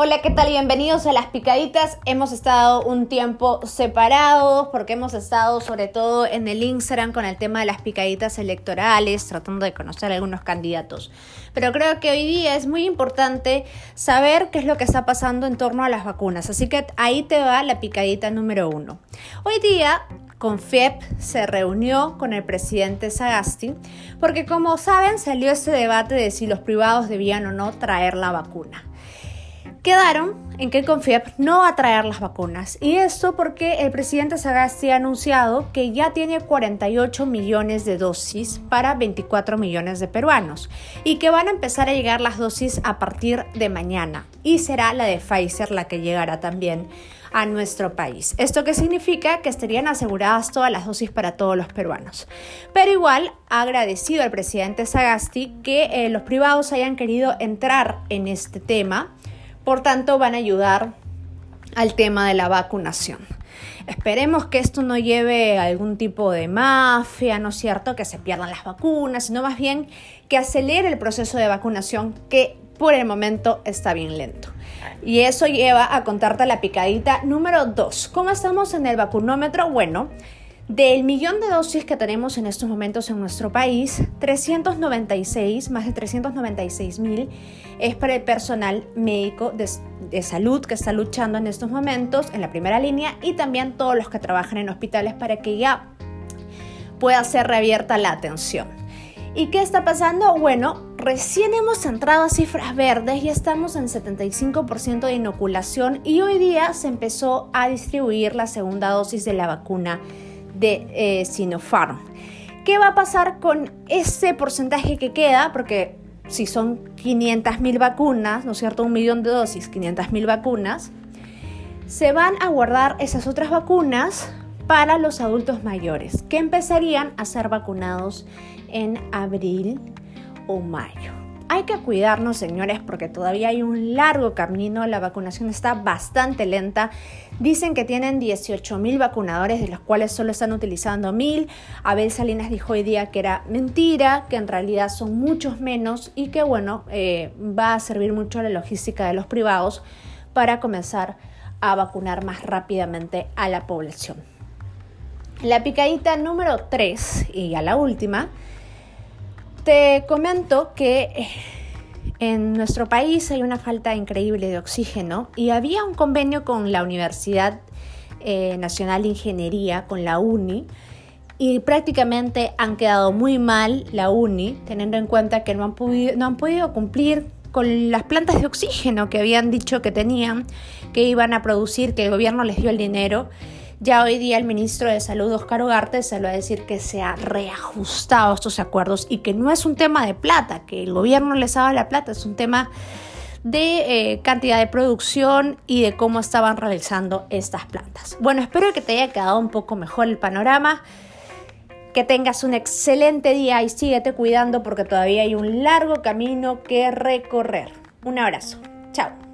Hola, ¿qué tal? Bienvenidos a Las Picaditas. Hemos estado un tiempo separados porque hemos estado sobre todo en el Instagram con el tema de las picaditas electorales, tratando de conocer a algunos candidatos. Pero creo que hoy día es muy importante saber qué es lo que está pasando en torno a las vacunas. Así que ahí te va la picadita número uno. Hoy día Confiep se reunió con el presidente Sagasti porque como saben salió este debate de si los privados debían o no traer la vacuna quedaron en que Confiep no va a traer las vacunas. Y esto porque el presidente Sagasti ha anunciado que ya tiene 48 millones de dosis para 24 millones de peruanos y que van a empezar a llegar las dosis a partir de mañana. Y será la de Pfizer la que llegará también a nuestro país. ¿Esto qué significa? Que estarían aseguradas todas las dosis para todos los peruanos. Pero igual ha agradecido al presidente Sagasti que eh, los privados hayan querido entrar en este tema por tanto, van a ayudar al tema de la vacunación. Esperemos que esto no lleve a algún tipo de mafia, ¿no es cierto? Que se pierdan las vacunas, sino más bien que acelere el proceso de vacunación que por el momento está bien lento. Y eso lleva a contarte la picadita número 2. ¿Cómo estamos en el vacunómetro? Bueno, del millón de dosis que tenemos en estos momentos en nuestro país, 396, más de 396 mil, es para el personal médico de, salud que está luchando en estos momentos en la primera línea y también todos los que trabajan en hospitales para que ya pueda ser reabierta la atención. ¿Y qué está pasando? Bueno, recién hemos entrado a cifras verdes, y estamos en 75% de inoculación y hoy día se empezó a distribuir la segunda dosis de la vacuna de eh, Sinopharm. ¿Qué va a pasar con ese porcentaje que queda? Porque si son 500.000 vacunas, ¿no es cierto? Un millón de dosis, 500.000 vacunas, se van a guardar esas otras vacunas para los adultos mayores, que empezarían a ser vacunados en abril o mayo. Hay que cuidarnos, señores, porque todavía hay un largo camino. La vacunación está bastante lenta. Dicen que tienen 18 mil vacunadores, de los cuales solo están utilizando mil. Abel Salinas dijo hoy día que era mentira, que en realidad son muchos menos y que, bueno, eh, va a servir mucho la logística de los privados para comenzar a vacunar más rápidamente a la población. La picadita número 3 y a la última te comento que eh, en nuestro país hay una falta increíble de oxígeno y había un convenio con la Universidad eh, Nacional de Ingeniería, con la UNI, y prácticamente han quedado muy mal la UNI, teniendo en cuenta que no han, no han podido cumplir con las plantas de oxígeno que habían dicho que tenían, que iban a producir, que el gobierno les dio el dinero ya hoy día el ministro de Salud, Oscar Ugarte, va a decir que se ha reajustado estos acuerdos y que no es un tema de plata, que el gobierno les ha la plata, es un tema de eh, cantidad de producción y de cómo estaban realizando estas plantas. Bueno, espero que te haya quedado un poco mejor el panorama, que tengas un excelente día y síguete cuidando porque todavía hay un largo camino que recorrer. Un abrazo. Chao.